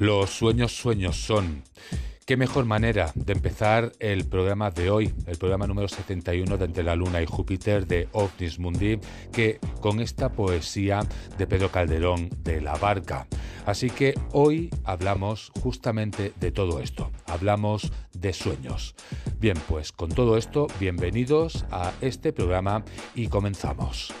Los sueños sueños son. Qué mejor manera de empezar el programa de hoy, el programa número 71 de Entre la Luna y Júpiter de OVNIS Mundi, que con esta poesía de Pedro Calderón de La Barca. Así que hoy hablamos justamente de todo esto, hablamos de sueños. Bien, pues con todo esto, bienvenidos a este programa y comenzamos.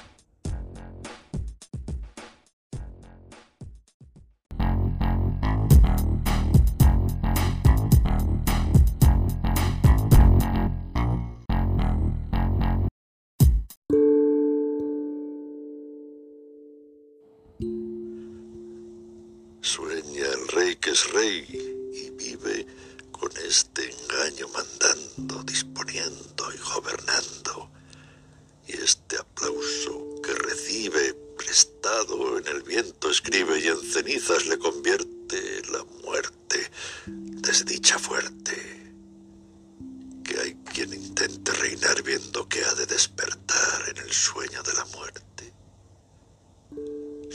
Es rey y vive con este engaño mandando, disponiendo y gobernando. Y este aplauso que recibe prestado en el viento escribe y en cenizas le convierte la muerte, desdicha fuerte. Que hay quien intente reinar viendo que ha de despertar en el sueño de la muerte.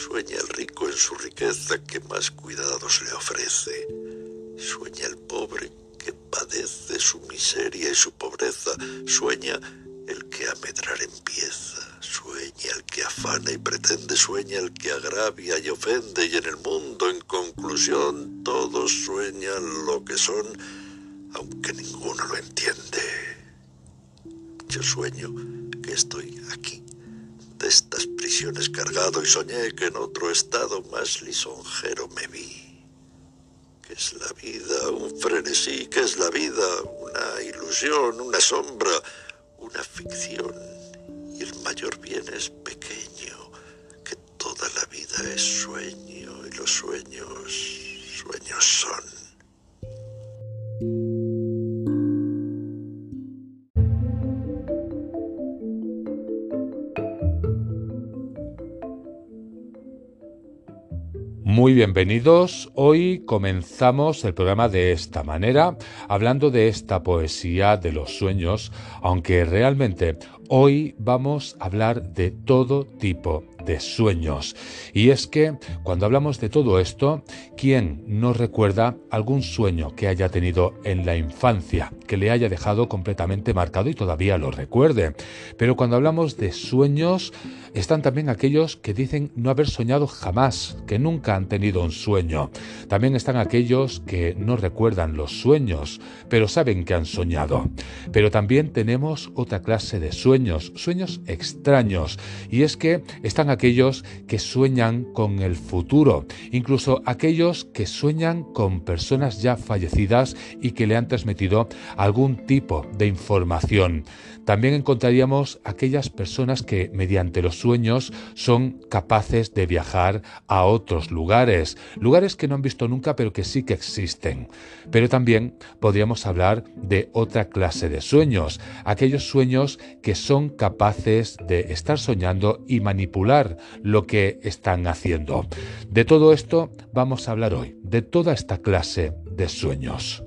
Sueña el rico en su riqueza que más cuidados le ofrece. Sueña el pobre que padece su miseria y su pobreza. Sueña el que a medrar empieza. Sueña el que afana y pretende. Sueña el que agravia y ofende. Y en el mundo, en conclusión, todos sueñan lo que son, aunque ninguno lo entiende. Yo sueño que estoy aquí de estas prisiones cargado y soñé que en otro estado más lisonjero me vi. ¿Qué es la vida? Un frenesí. ¿Qué es la vida? Una ilusión, una sombra, una ficción. Y el mayor bien es pequeño, que toda la vida es sueño y los sueños, sueños son. Muy bienvenidos. Hoy comenzamos el programa de esta manera, hablando de esta poesía de los sueños, aunque realmente hoy vamos a hablar de todo tipo de sueños. Y es que cuando hablamos de todo esto, ¿quién nos recuerda algún sueño que haya tenido en la infancia, que le haya dejado completamente marcado y todavía lo recuerde? Pero cuando hablamos de sueños, están también aquellos que dicen no haber soñado jamás, que nunca han tenido un sueño. También están aquellos que no recuerdan los sueños, pero saben que han soñado. Pero también tenemos otra clase de sueños, sueños extraños, y es que están aquellos que sueñan con el futuro, incluso aquellos que sueñan con personas ya fallecidas y que le han transmitido algún tipo de información. También encontraríamos aquellas personas que mediante los sueños son capaces de viajar a otros lugares, lugares que no han visto nunca pero que sí que existen. Pero también podríamos hablar de otra clase de sueños, aquellos sueños que son capaces de estar soñando y manipular lo que están haciendo. De todo esto vamos a hablar hoy, de toda esta clase de sueños.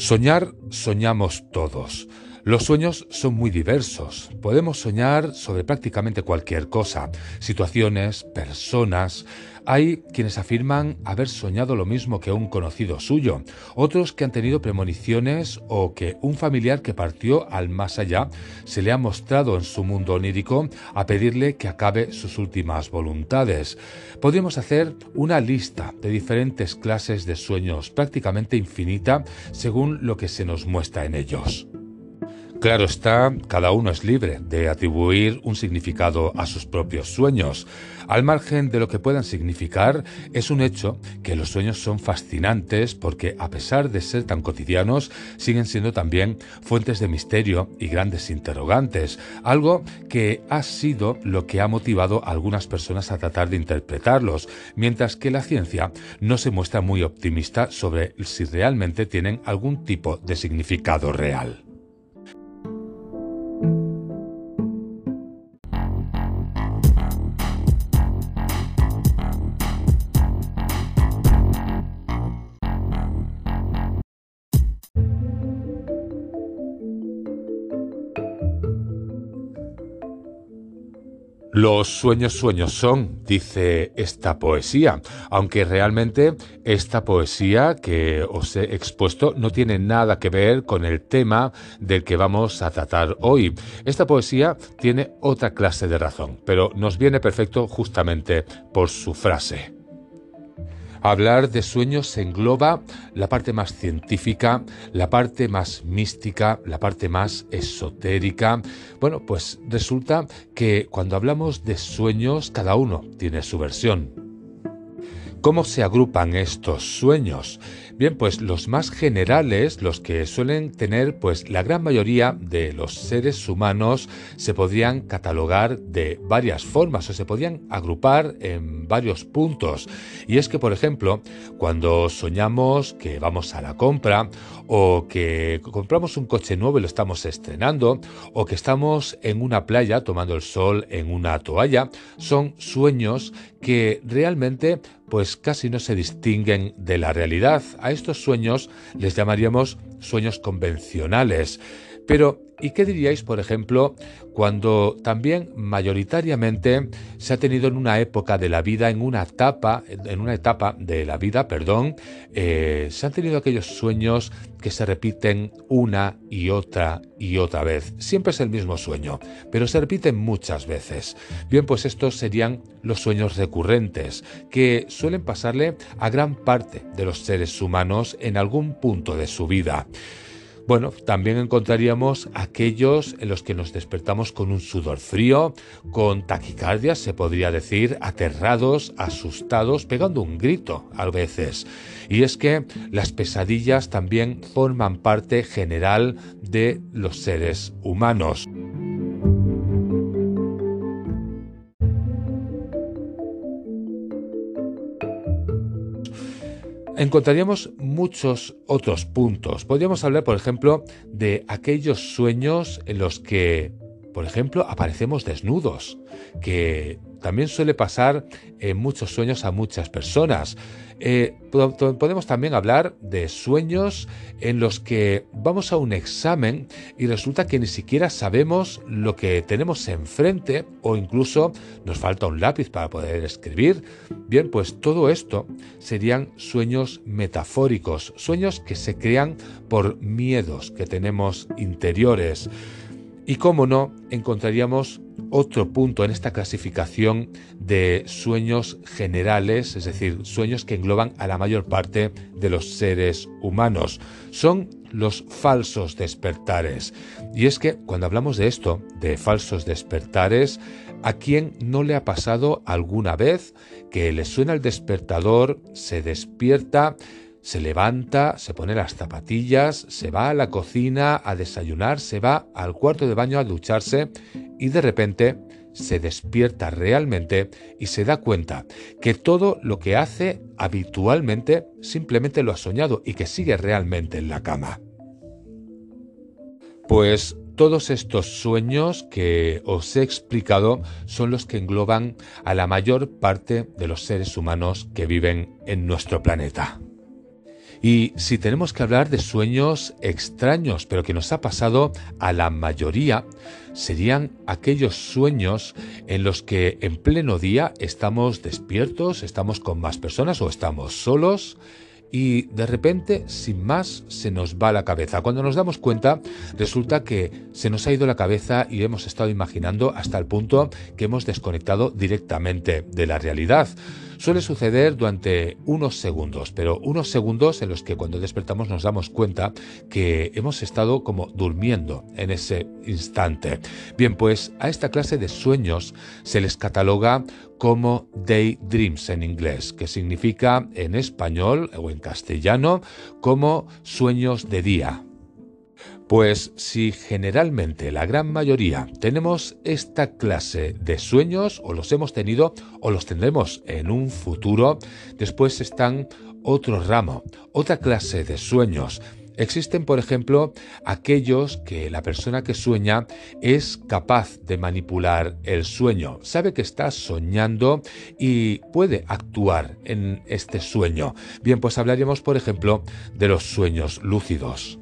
Soñar, soñamos todos. Los sueños son muy diversos. Podemos soñar sobre prácticamente cualquier cosa, situaciones, personas. Hay quienes afirman haber soñado lo mismo que un conocido suyo, otros que han tenido premoniciones o que un familiar que partió al más allá se le ha mostrado en su mundo onírico a pedirle que acabe sus últimas voluntades. Podríamos hacer una lista de diferentes clases de sueños prácticamente infinita según lo que se nos muestra en ellos. Claro está, cada uno es libre de atribuir un significado a sus propios sueños. Al margen de lo que puedan significar, es un hecho que los sueños son fascinantes porque a pesar de ser tan cotidianos, siguen siendo también fuentes de misterio y grandes interrogantes, algo que ha sido lo que ha motivado a algunas personas a tratar de interpretarlos, mientras que la ciencia no se muestra muy optimista sobre si realmente tienen algún tipo de significado real. Los sueños sueños son, dice esta poesía, aunque realmente esta poesía que os he expuesto no tiene nada que ver con el tema del que vamos a tratar hoy. Esta poesía tiene otra clase de razón, pero nos viene perfecto justamente por su frase. Hablar de sueños engloba la parte más científica, la parte más mística, la parte más esotérica. Bueno, pues resulta que cuando hablamos de sueños, cada uno tiene su versión. ¿Cómo se agrupan estos sueños? Bien, pues los más generales, los que suelen tener, pues la gran mayoría de los seres humanos se podrían catalogar de varias formas o se podrían agrupar en varios puntos. Y es que, por ejemplo, cuando soñamos que vamos a la compra o que compramos un coche nuevo y lo estamos estrenando o que estamos en una playa tomando el sol en una toalla, son sueños que realmente pues casi no se distinguen de la realidad. A estos sueños les llamaríamos sueños convencionales. Pero, ¿y qué diríais, por ejemplo, cuando también mayoritariamente se ha tenido en una época de la vida, en una etapa, en una etapa de la vida, perdón, eh, se han tenido aquellos sueños que se repiten una y otra y otra vez. Siempre es el mismo sueño, pero se repiten muchas veces. Bien, pues estos serían los sueños recurrentes, que suelen pasarle a gran parte de los seres humanos en algún punto de su vida. Bueno, también encontraríamos aquellos en los que nos despertamos con un sudor frío, con taquicardia, se podría decir, aterrados, asustados, pegando un grito a veces. Y es que las pesadillas también forman parte general de los seres humanos. Encontraríamos muchos otros puntos. Podríamos hablar, por ejemplo, de aquellos sueños en los que, por ejemplo, aparecemos desnudos, que también suele pasar en muchos sueños a muchas personas. Eh, podemos también hablar de sueños en los que vamos a un examen y resulta que ni siquiera sabemos lo que tenemos enfrente o incluso nos falta un lápiz para poder escribir. Bien, pues todo esto serían sueños metafóricos, sueños que se crean por miedos que tenemos interiores. Y cómo no, encontraríamos otro punto en esta clasificación de sueños generales, es decir, sueños que engloban a la mayor parte de los seres humanos. Son los falsos despertares. Y es que cuando hablamos de esto, de falsos despertares, ¿a quién no le ha pasado alguna vez que le suena el despertador, se despierta, se levanta, se pone las zapatillas, se va a la cocina a desayunar, se va al cuarto de baño a ducharse y de repente se despierta realmente y se da cuenta que todo lo que hace habitualmente simplemente lo ha soñado y que sigue realmente en la cama. Pues todos estos sueños que os he explicado son los que engloban a la mayor parte de los seres humanos que viven en nuestro planeta. Y si tenemos que hablar de sueños extraños, pero que nos ha pasado a la mayoría, serían aquellos sueños en los que en pleno día estamos despiertos, estamos con más personas o estamos solos y de repente, sin más, se nos va la cabeza. Cuando nos damos cuenta, resulta que se nos ha ido la cabeza y hemos estado imaginando hasta el punto que hemos desconectado directamente de la realidad. Suele suceder durante unos segundos, pero unos segundos en los que cuando despertamos nos damos cuenta que hemos estado como durmiendo en ese instante. Bien, pues a esta clase de sueños se les cataloga como daydreams en inglés, que significa en español o en castellano como sueños de día. Pues si generalmente la gran mayoría tenemos esta clase de sueños o los hemos tenido o los tendremos en un futuro, después están otro ramo, otra clase de sueños. Existen, por ejemplo, aquellos que la persona que sueña es capaz de manipular el sueño, sabe que está soñando y puede actuar en este sueño. Bien, pues hablaríamos, por ejemplo, de los sueños lúcidos.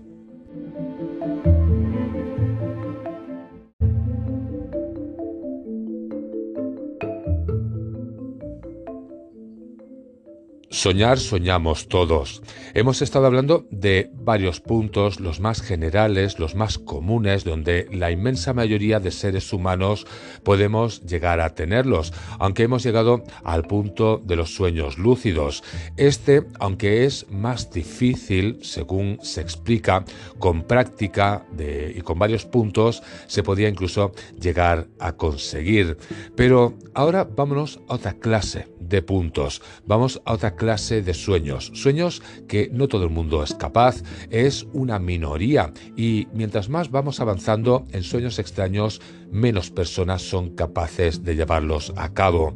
Soñar soñamos todos. Hemos estado hablando de varios puntos, los más generales, los más comunes, donde la inmensa mayoría de seres humanos podemos llegar a tenerlos, aunque hemos llegado al punto de los sueños lúcidos. Este, aunque es más difícil, según se explica, con práctica y con varios puntos, se podía incluso llegar a conseguir. Pero ahora vámonos a otra clase de puntos. Vamos a otra clase de sueños. Sueños que no todo el mundo es capaz, es una minoría y mientras más vamos avanzando en sueños extraños, menos personas son capaces de llevarlos a cabo.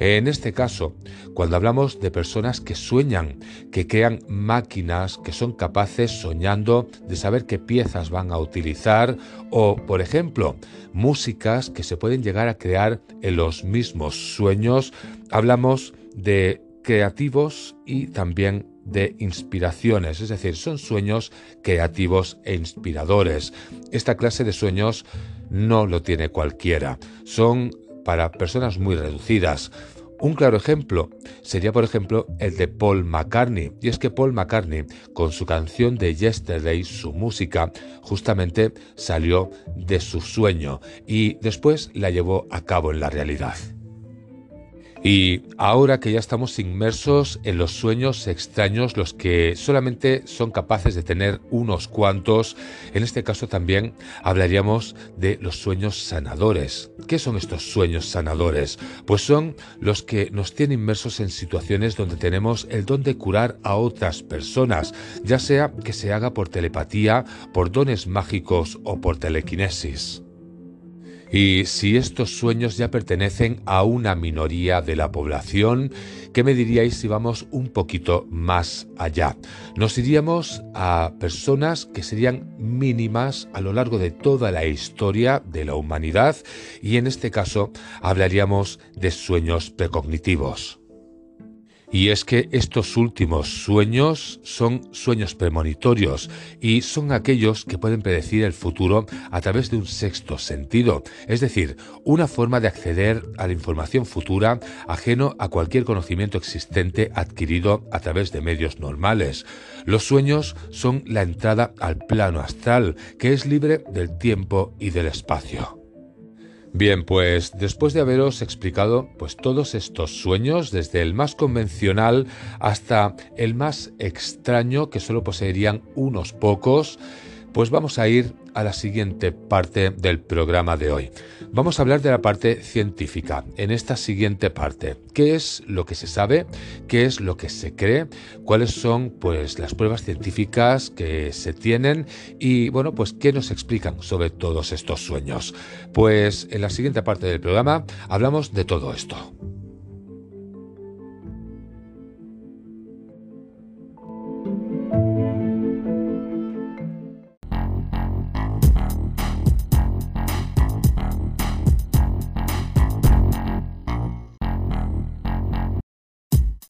En este caso, cuando hablamos de personas que sueñan, que crean máquinas, que son capaces soñando de saber qué piezas van a utilizar o, por ejemplo, músicas que se pueden llegar a crear en los mismos sueños, hablamos de creativos y también de inspiraciones, es decir, son sueños creativos e inspiradores. Esta clase de sueños no lo tiene cualquiera, son para personas muy reducidas. Un claro ejemplo sería, por ejemplo, el de Paul McCartney. Y es que Paul McCartney, con su canción de Yesterday, su música, justamente salió de su sueño y después la llevó a cabo en la realidad. Y ahora que ya estamos inmersos en los sueños extraños, los que solamente son capaces de tener unos cuantos, en este caso también hablaríamos de los sueños sanadores. ¿Qué son estos sueños sanadores? Pues son los que nos tienen inmersos en situaciones donde tenemos el don de curar a otras personas, ya sea que se haga por telepatía, por dones mágicos o por telequinesis. Y si estos sueños ya pertenecen a una minoría de la población, ¿qué me diríais si vamos un poquito más allá? Nos iríamos a personas que serían mínimas a lo largo de toda la historia de la humanidad y en este caso hablaríamos de sueños precognitivos. Y es que estos últimos sueños son sueños premonitorios y son aquellos que pueden predecir el futuro a través de un sexto sentido, es decir, una forma de acceder a la información futura ajeno a cualquier conocimiento existente adquirido a través de medios normales. Los sueños son la entrada al plano astral, que es libre del tiempo y del espacio. Bien, pues después de haberos explicado pues todos estos sueños, desde el más convencional hasta el más extraño que solo poseerían unos pocos, pues vamos a ir a la siguiente parte del programa de hoy. Vamos a hablar de la parte científica en esta siguiente parte. ¿Qué es lo que se sabe? ¿Qué es lo que se cree? ¿Cuáles son pues las pruebas científicas que se tienen? Y bueno, pues qué nos explican sobre todos estos sueños. Pues en la siguiente parte del programa hablamos de todo esto.